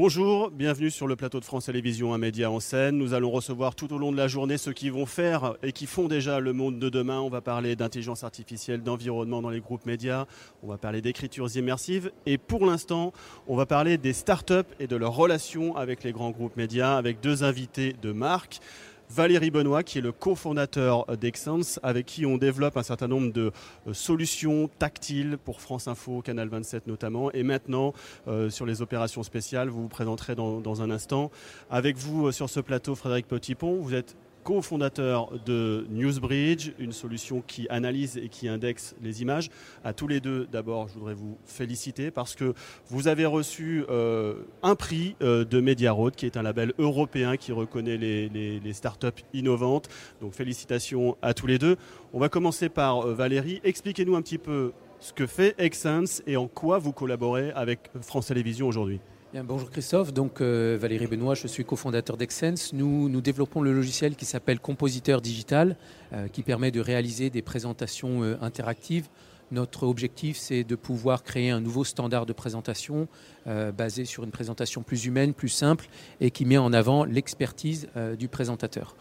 Bonjour, bienvenue sur le plateau de France Télévisions, un média en scène. Nous allons recevoir tout au long de la journée ceux qui vont faire et qui font déjà le monde de demain. On va parler d'intelligence artificielle, d'environnement dans les groupes médias, on va parler d'écritures immersives et pour l'instant, on va parler des startups et de leurs relations avec les grands groupes médias avec deux invités de marque. Valérie Benoît, qui est le cofondateur d'Exens, avec qui on développe un certain nombre de euh, solutions tactiles pour France Info, Canal 27 notamment. Et maintenant, euh, sur les opérations spéciales, vous vous présenterez dans, dans un instant. Avec vous euh, sur ce plateau, Frédéric Petitpont, vous êtes cofondateur de Newsbridge, une solution qui analyse et qui indexe les images. À tous les deux, d'abord, je voudrais vous féliciter parce que vous avez reçu euh, un prix euh, de Mediaroad, qui est un label européen qui reconnaît les, les, startups innovantes. Donc félicitations à tous les deux. On va commencer par euh, Valérie. Expliquez-nous un petit peu ce que fait Exsense et en quoi vous collaborez avec France Télévisions aujourd'hui bonjour Christophe, donc euh, Valérie Benoît, je suis cofondateur d'Exsense. Nous, développons le logiciel qui s'appelle Compositeur Digital, euh, qui permet de réaliser des présentations euh, interactives. Notre objectif, c'est de pouvoir créer un nouveau standard de présentation basé sur une présentation plus humaine, plus simple et qui met en avant l'expertise du présentateur.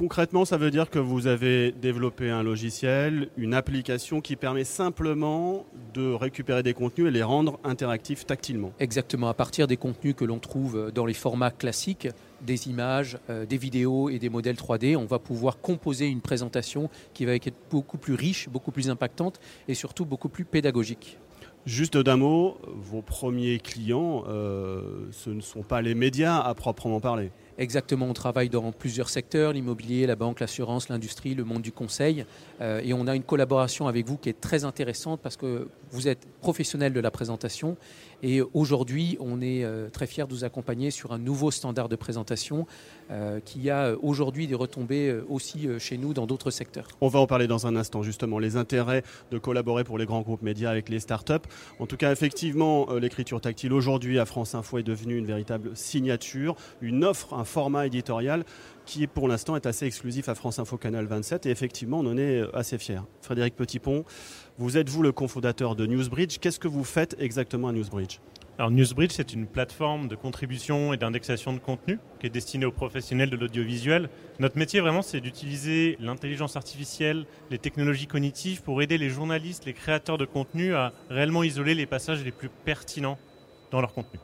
Concrètement, ça veut dire que vous avez développé un logiciel, une application qui permet simplement de récupérer des contenus et les rendre interactifs tactilement. Exactement, à partir des contenus que l'on trouve dans les formats classiques, des images, euh, des vidéos et des modèles 3D, on va pouvoir composer une présentation qui va être beaucoup plus riche, beaucoup plus impactante et surtout beaucoup plus pédagogique. Juste d'un mot, vos premiers clients, euh, ce ne sont pas les médias à proprement parler. Exactement, on travaille dans plusieurs secteurs, l'immobilier, la banque, l'assurance, l'industrie, le monde du conseil. Euh, et on a une collaboration avec vous qui est très intéressante parce que vous êtes professionnel de la présentation. Et aujourd'hui, on est euh, très fiers de vous accompagner sur un nouveau standard de présentation euh, qui a aujourd'hui des retombées aussi chez nous dans d'autres secteurs. On va en parler dans un instant, justement, les intérêts de collaborer pour les grands groupes médias avec les startups. En tout cas, effectivement, l'écriture tactile aujourd'hui à France Info est devenue une véritable signature, une offre, un format éditorial qui pour l'instant est assez exclusif à France Info Canal 27 et effectivement on en est euh, assez fiers. Frédéric Petitpont, vous êtes vous le cofondateur de Newsbridge. Qu'est-ce que vous faites exactement à Newsbridge? Alors Newsbridge, c'est une plateforme de contribution et d'indexation de contenu qui est destinée aux professionnels de l'audiovisuel. Notre métier vraiment, c'est d'utiliser l'intelligence artificielle, les technologies cognitives pour aider les journalistes, les créateurs de contenu à réellement isoler les passages les plus pertinents dans leur contenu.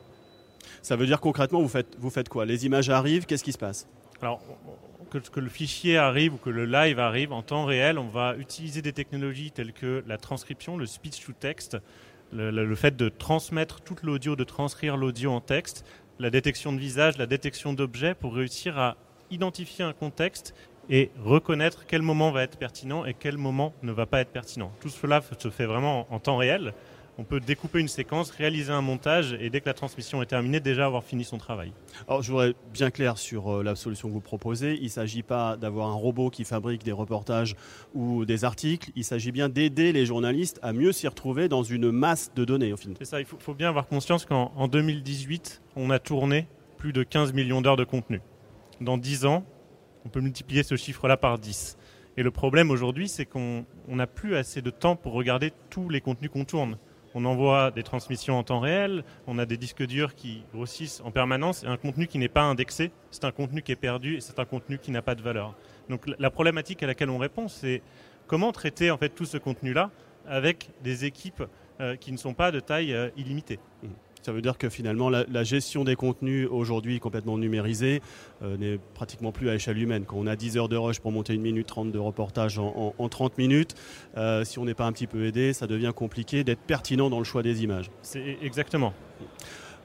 Ça veut dire concrètement, vous faites, vous faites quoi? Les images arrivent, qu'est-ce qui se passe? Alors, que, le fichier arrive ou que le live arrive en temps réel, on va utiliser des technologies telles que la transcription, le speech to text, le, fait de transmettre toute l'audio, de transcrire l'audio en texte, la détection de visage, la détection d'objets pour réussir à identifier un contexte et reconnaître quel moment va être pertinent et quel moment ne va pas être pertinent. Tout cela se fait vraiment en temps réel on peut découper une séquence, réaliser un montage et dès que la transmission est terminée, déjà avoir fini son travail. Alors je voudrais bien clair sur euh, la solution que vous proposez. Il ne s'agit pas d'avoir un robot qui fabrique des reportages ou des articles. Il s'agit bien d'aider les journalistes à mieux s'y retrouver dans une masse de données au final. C'est ça, il faut, bien avoir conscience qu'en 2018, on a tourné plus de 15 millions d'heures de contenu. Dans 10 ans, on peut multiplier ce chiffre-là par 10. Et le problème aujourd'hui, c'est qu'on n'a plus assez de temps pour regarder tous les contenus qu'on tourne on envoie des transmissions en temps réel, on a des disques durs qui grossissent en permanence et un contenu qui n'est pas indexé, c'est un contenu qui est perdu et c'est un contenu qui n'a pas de valeur. Donc la problématique à laquelle on répond, c'est comment traiter en fait tout ce contenu-là avec des équipes euh, qui ne sont pas de taille euh, illimitée. Ça veut dire que finalement, la, gestion des contenus aujourd'hui complètement numérisée euh, n'est pratiquement plus à échelle humaine. Quand on a 10 heures de rush pour monter une minute 30 de reportage en, 30 minutes, euh, si on n'est pas un petit peu aidé, ça devient compliqué d'être pertinent dans le choix des images. C'est exactement.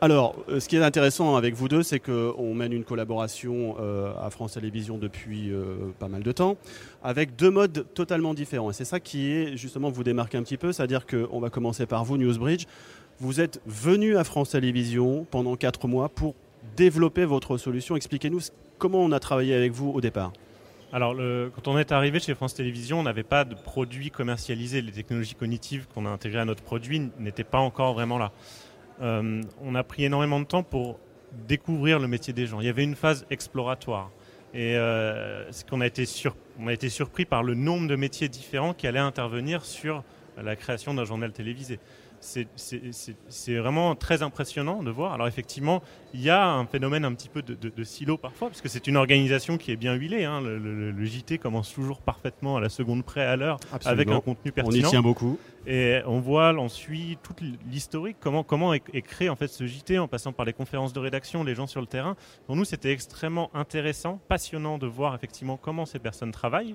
Alors, euh, ce qui est intéressant avec vous deux, c'est qu'on mène une collaboration à France Télévisions depuis pas mal de temps, avec deux modes totalement différents. Et c'est ça qui est justement vous démarquer un petit peu, c'est-à-dire qu'on va commencer par vous, Newsbridge. Vous êtes venu à France Télévisions pendant quatre mois pour développer votre solution. Expliquez-nous comment on a travaillé avec vous au départ. Alors, quand on est arrivé chez France Télévisions, on n'avait pas de produits commercialisés. Les technologies cognitives qu'on a intégrées à notre produit n'étaient pas encore vraiment là. Euh, on a pris énormément de temps pour découvrir le métier des gens. Il y avait une phase exploratoire. Et euh, qu'on a été, on a été surpris par le nombre de métiers différents qui allaient intervenir sur la création d'un journal télévisé. c'est vraiment très impressionnant de voir. Alors effectivement, il y a un phénomène un petit peu de, silo parfois, parce que c'est une organisation qui est bien huilée. Hein. Le, JT commence toujours parfaitement à la seconde près à l'heure, avec un contenu pertinent. On y tient beaucoup. Et on voit, on suit toute l'historique, comment, comment est, créé en fait ce JT en passant par les conférences de rédaction, les gens sur le terrain. Pour nous, c'était extrêmement intéressant, passionnant de voir effectivement comment ces personnes travaillent,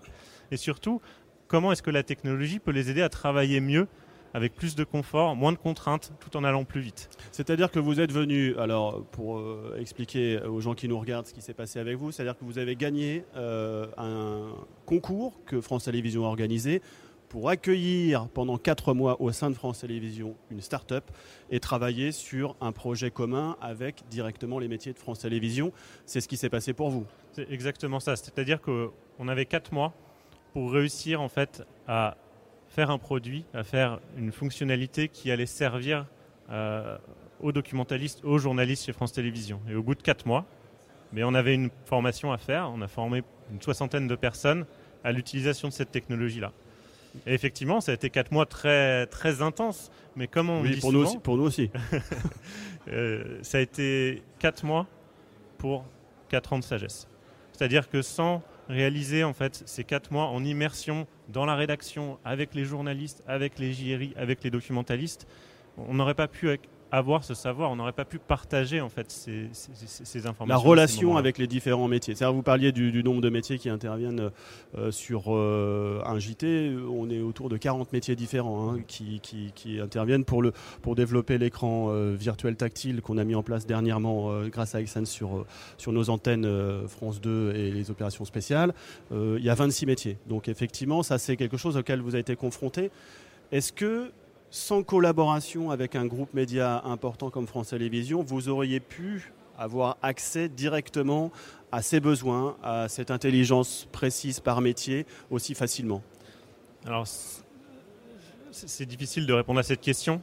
et surtout comment est-ce que la technologie peut les aider à travailler mieux avec plus de confort, moins de contraintes, tout en allant plus vite. C'est-à-dire que vous êtes venu, alors pour euh, expliquer aux gens qui nous regardent ce qui s'est passé avec vous, c'est-à-dire que vous avez gagné euh, un concours que France Télévisions a organisé pour accueillir pendant quatre mois au sein de France Télévisions une start-up et travailler sur un projet commun avec directement les métiers de France Télévisions. C'est ce qui s'est passé pour vous. C'est exactement ça. C'est-à-dire qu'on avait quatre mois pour réussir en fait à faire un produit, à faire une fonctionnalité qui allait servir euh, aux documentalistes, aux journalistes chez France Télévisions. Et au bout de quatre mois, mais on avait une formation à faire. On a formé une soixantaine de personnes à l'utilisation de cette technologie-là. Et effectivement, ça a été quatre mois très, très intenses. Mais comme on dit pour, nous aussi, pour nous aussi. Euh, ça a été quatre mois pour quatre ans de sagesse. C'est-à-dire que sans réaliser en fait ces quatre mois en immersion dans la rédaction avec les journalistes, avec les JRI, avec les documentalistes, on n'aurait pas pu avoir ce savoir, on n'aurait pas pu partager en fait ces, informations. La relation avec les différents métiers. cest vous parliez du, nombre de métiers qui interviennent euh, sur euh, un JT. On est autour de 40 métiers différents hein, qui, interviennent pour, le, pour développer l'écran euh, virtuel tactile qu'on a mis en place dernièrement grâce à Exxon sur, sur nos antennes France 2 et les opérations spéciales. il y a 26 métiers. Donc effectivement, ça c'est quelque chose auquel vous avez été confronté. Est-ce que sans collaboration avec un groupe média important comme France Télévisions, vous auriez pu avoir accès directement à ces besoins, à cette intelligence précise par métier aussi facilement Alors, c'est difficile de répondre à cette question.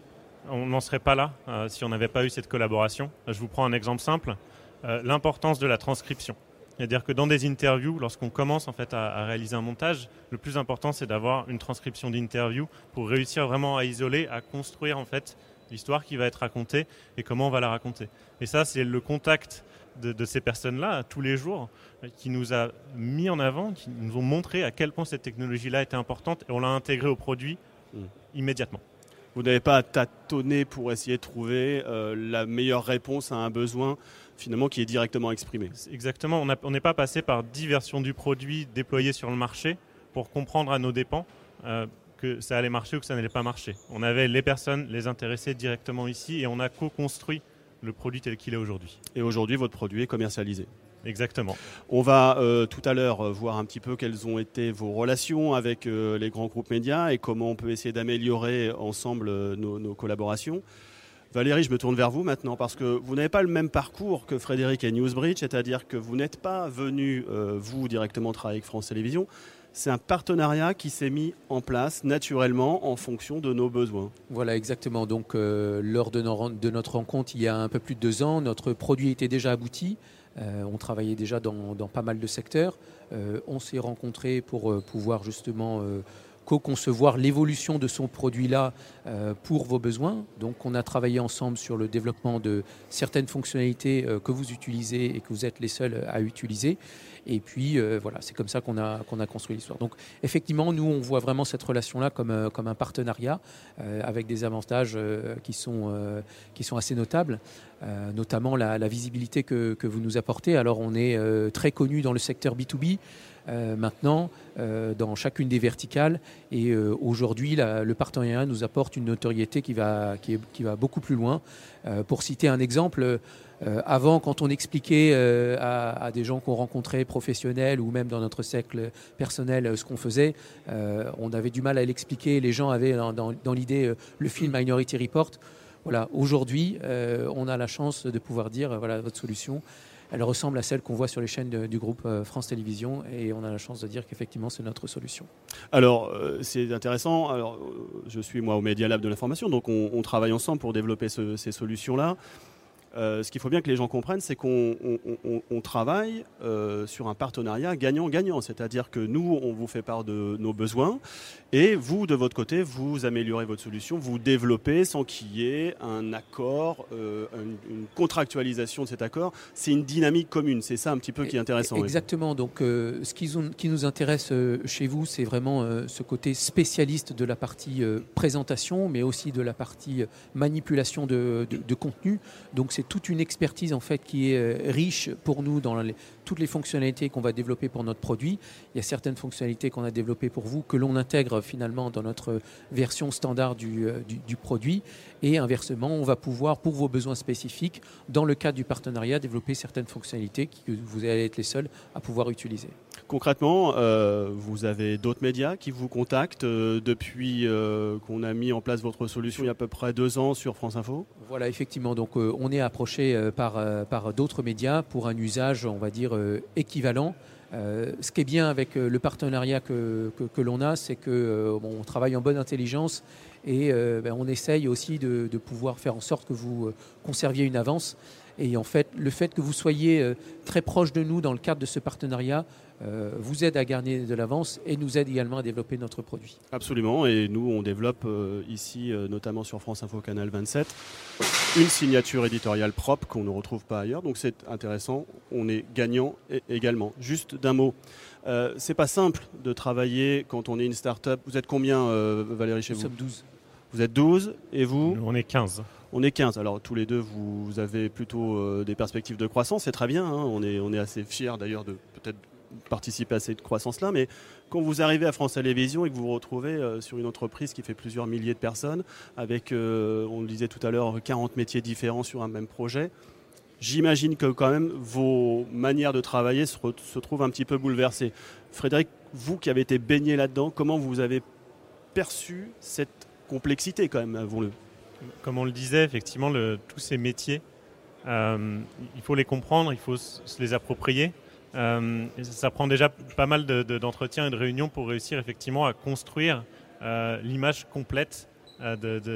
On n'en serait pas là euh, si on n'avait pas eu cette collaboration. Je vous prends un exemple simple, euh, l'importance de la transcription. C'est-à-dire que dans des interviews, lorsqu'on commence en fait à, réaliser un montage, le plus important c'est d'avoir une transcription d'interview pour réussir vraiment à isoler, à construire en fait l'histoire qui va être racontée et comment on va la raconter. Et ça, c'est le contact de, ces personnes-là tous les jours qui nous a mis en avant, qui nous ont montré à quel point cette technologie-là était importante et on l'a intégrée au produit mm. immédiatement. Vous n'avez pas à tâtonner pour essayer de trouver euh, la meilleure réponse à un besoin finalement qui est directement exprimé. Exactement, on n'est pas passé par dix versions du produit déployées sur le marché pour comprendre à nos dépens euh, que ça allait marcher ou que ça n'allait pas marcher. On avait les personnes, les intéressés directement ici et on a co-construit le produit tel qu'il est aujourd'hui. Et aujourd'hui, votre produit est commercialisé Exactement. On va euh, tout à l'heure euh, voir un petit peu quelles ont été vos relations avec les grands groupes médias et comment on peut essayer d'améliorer ensemble nos, collaborations. Valérie, je me tourne vers vous maintenant parce que vous n'avez pas le même parcours que Frédéric et Newsbridge, c'est-à-dire que vous n'êtes pas venu, euh, vous, directement travailler avec France Télévisions. C'est un partenariat qui s'est mis en place naturellement en fonction de nos besoins. Voilà, exactement. Donc, euh, lors de, notre rencontre, il y a un peu plus de deux ans, notre produit était déjà abouti. Euh, on travaillait déjà dans, pas mal de secteurs. on s'est rencontrés pour pouvoir justement co-concevoir l'évolution de son produit-là euh, pour vos besoins. Donc on a travaillé ensemble sur le développement de certaines fonctionnalités euh, que vous utilisez et que vous êtes les seuls à utiliser. Et puis euh, voilà, c'est comme ça qu'on a, qu'on a construit l'histoire. Donc effectivement, nous, on voit vraiment cette relation-là comme, comme un partenariat avec des avantages qui, sont, qui sont assez notables, notamment la, visibilité que, que, vous nous apportez. Alors on est très connu dans le secteur B2B. Euh, maintenant euh, dans chacune des verticales. Et euh, aujourd'hui, le partenariat nous apporte une notoriété qui va, qui, qui va beaucoup plus loin. pour citer un exemple, avant, quand on expliquait à, des gens qu'on rencontrait, professionnels ou même dans notre cercle personnel, ce qu'on faisait, on avait du mal à l'expliquer. Les gens avaient dans, l'idée le film Minority Report. Voilà, aujourd'hui, on a la chance de pouvoir dire voilà votre solution elle ressemble à celle qu'on voit sur les chaînes du groupe euh, France Télévisions et on a la chance de dire qu'effectivement c'est notre solution. Alors euh, c'est intéressant. Alors euh, je suis moi au Media Lab de l'information, donc on, travaille ensemble pour développer ces solutions-là. ce qu'il faut bien que les gens comprennent, c'est qu'on travaille sur un partenariat gagnant-gagnant. C'est-à-dire que nous, on vous fait part de nos besoins et vous, de votre côté, vous améliorez votre solution, vous développez sans qu'il y ait un accord, une, contractualisation de cet accord. C'est une dynamique commune. C'est ça un petit peu qui est intéressant. Exactement. Donc, ce qui, qui, nous intéresse chez vous, c'est vraiment ce côté spécialiste de la partie présentation, mais aussi de la partie manipulation de, de contenu. Donc, c'est toute une expertise en fait qui est euh, riche pour nous dans toutes les fonctionnalités qu'on va développer pour notre produit. Il y a certaines fonctionnalités qu'on a développées pour vous que l'on intègre finalement dans notre version standard du, euh, du, produit. Et inversement, on va pouvoir, pour vos besoins spécifiques, dans le cadre du partenariat, développer certaines fonctionnalités que vous allez être les seuls à pouvoir utiliser. Concrètement, euh, vous avez d'autres médias qui vous contactent depuis qu'on a mis en place votre solution il y a à peu près deux ans sur France Info? Voilà, effectivement. Donc, on est approché par, par d'autres médias pour un usage, on va dire, euh, équivalent. Euh, ce qui est bien avec euh, le partenariat que, l'on a, c'est que bon, on travaille en bonne intelligence et ben, on essaye aussi de, pouvoir faire en sorte que vous conserviez une avance. Et en fait, le fait que vous soyez très proche de nous dans le cadre de ce partenariat euh, vous aide à gagner de l'avance et nous aide également à développer notre produit. Absolument, et nous on développe euh, ici, euh, notamment sur France Info Canal 27, une signature éditoriale propre qu'on ne retrouve pas ailleurs, donc c'est intéressant, on est gagnant également. Juste d'un mot, c'est pas simple de travailler quand on est une start-up. Vous êtes combien Valérie chez vous? Nous sommes 12. Vous êtes 12 et vous On est 15. On est 15. Alors tous les deux, vous, avez plutôt des perspectives de croissance, c'est très bien. Hein. On, est, on est assez fiers d'ailleurs de peut-être participer à cette croissance-là. Mais quand vous arrivez à France Télévisions et que vous vous retrouvez euh, sur une entreprise qui fait plusieurs milliers de personnes, avec, euh, on le disait tout à l'heure, 40 métiers différents sur un même projet, j'imagine que quand même vos manières de travailler se, se, trouvent un petit peu bouleversées. Frédéric, vous qui avez été baigné là-dedans, comment vous avez perçu cette complexité quand même, avouons-le Comme on le disait, effectivement, tous ces métiers, euh, il faut les comprendre, il faut se les approprier. Euh, ça prend déjà pas mal d'entretiens et de réunions pour réussir effectivement à construire euh, l'image complète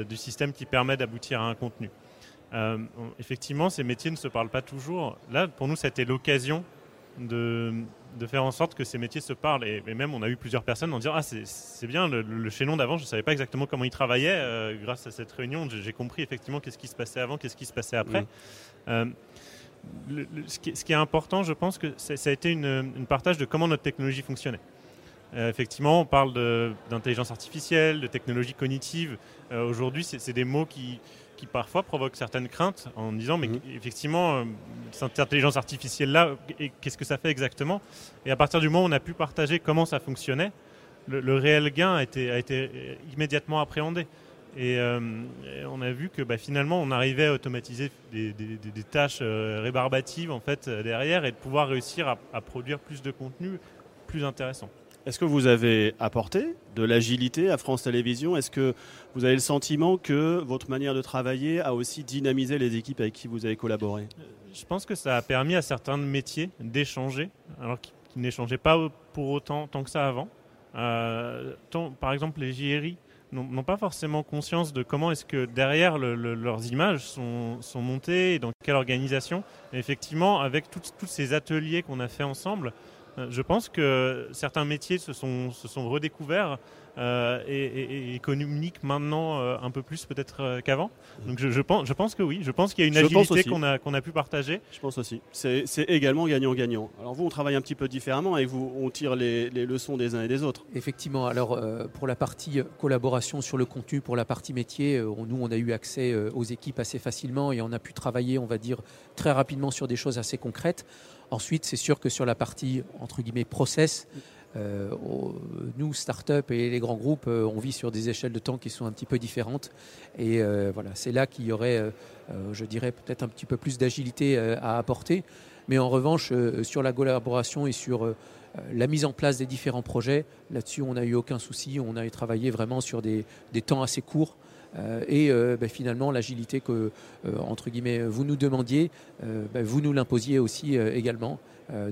du système qui permet d'aboutir à un contenu. effectivement, ces métiers ne se parlent pas toujours. Là, pour nous, c'était l'occasion de, faire en sorte que ces métiers se parlent. Et, même, on a eu plusieurs personnes en disant Ah, c'est bien, le, le chaînon d'avant, je ne savais pas exactement comment il travaillait. grâce à cette réunion, j'ai compris effectivement qu'est-ce qui se passait avant, qu'est-ce qui se passait après. Mmh ce, qui, est important, je pense que ça a été une, partage de comment notre technologie fonctionnait. Euh, effectivement, on parle d'intelligence artificielle, de technologie cognitive. Euh, aujourd'hui, c'est des mots qui, parfois provoquent certaines craintes en disant, mais mhm. effectivement, euh, cette intelligence artificielle-là, qu'est-ce que ça fait exactement? Et à partir du moment où on a pu partager comment ça fonctionnait, le, réel gain a été, a été immédiatement appréhendé. Euh, et, on a vu que bah, finalement, on arrivait à automatiser des, tâches euh, rébarbatives en fait euh, derrière et de pouvoir réussir à, produire plus de contenu plus intéressant. Est-ce que vous avez apporté de l'agilité à France Télévisions? Est-ce que vous avez le sentiment que votre manière de travailler a aussi dynamisé les équipes avec qui vous avez collaboré? Je pense que ça a permis à certains métiers d'échanger, alors qu'ils n'échangeaient pas pour autant tant que ça avant. par exemple, les JRI n'ont pas forcément conscience de comment est-ce que derrière leurs images sont, montées et dans quelle organisation. effectivement, avec tous ces ateliers qu'on a fait ensemble, euh, je pense que certains métiers se sont, se sont redécouverts euh, et, et, communiquent maintenant euh, un peu plus peut-être qu'avant. Donc je, pense, je pense que oui, je pense qu'il y a une agilité qu'on a, qu'on a pu partager. Je pense aussi. C'est également gagnant-gagnant. Alors vous, on travaille un petit peu différemment et vous, on tire les, les leçons des uns et des autres. Effectivement. Alors pour la partie collaboration sur le contenu, pour la partie métier, nous, on a eu accès aux équipes assez facilement et on a pu travailler, on va dire, très rapidement sur des choses assez concrètes. Ensuite, c'est sûr que sur la partie, entre guillemets, process, euh, nous, start-up et les grands groupes, euh, on vit sur des échelles de temps qui sont un petit peu différentes. Et euh, voilà, c'est là qu'il y aurait, je dirais, peut-être un petit peu plus d'agilité à apporter. Mais en revanche, sur la collaboration et sur la mise en place des différents projets, là-dessus, on n'a eu aucun souci. On a travaillé vraiment sur des, temps assez courts. et ben, finalement l'agilité que entre guillemets vous nous demandiez, ben, vous nous l'imposiez aussi également.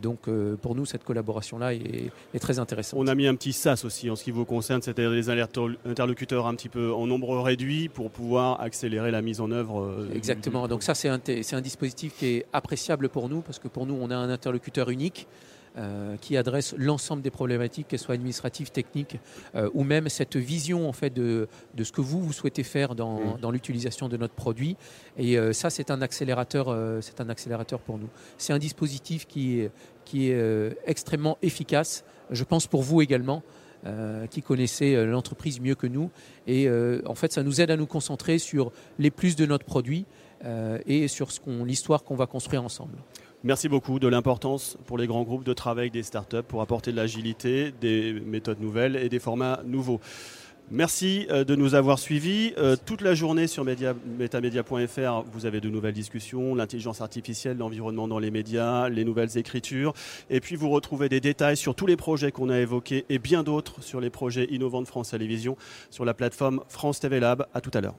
Donc pour nous, cette collaboration-là est, très intéressante. On a mis un petit SAS aussi en ce qui vous concerne, c'était des interlocuteurs un petit peu en nombre réduit pour pouvoir accélérer la mise en œuvre. Exactement, donc ça c'est un, un dispositif qui est appréciable pour nous parce que pour nous on a un interlocuteur unique euh, qui adresse l'ensemble des problématiques, qu'elles soient administratives, techniques, euh, ou même cette vision en fait de, de, ce que vous, vous souhaitez faire dans, mmh. dans l'utilisation de notre produit. Et euh, ça, c'est un accélérateur, c'est un accélérateur pour nous. C'est un dispositif qui est, qui est extrêmement efficace, je pense pour vous également. qui connaissez l'entreprise mieux que nous. Et en fait, ça nous aide à nous concentrer sur les plus de notre produit et sur l'histoire qu'on va construire ensemble. Merci beaucoup de l'importance pour les grands groupes de travail des startups pour apporter de l'agilité, des méthodes nouvelles et des formats nouveaux. Merci euh, de nous avoir suivis. Euh, toute la journée sur metamedia.fr, vous avez de nouvelles discussions, l'intelligence artificielle, l'environnement dans les médias, les nouvelles écritures. Et puis vous retrouvez des détails sur tous les projets qu'on a évoqués et bien d'autres sur les projets innovants de France Télévisions sur la plateforme France TV Lab. À tout à l'heure.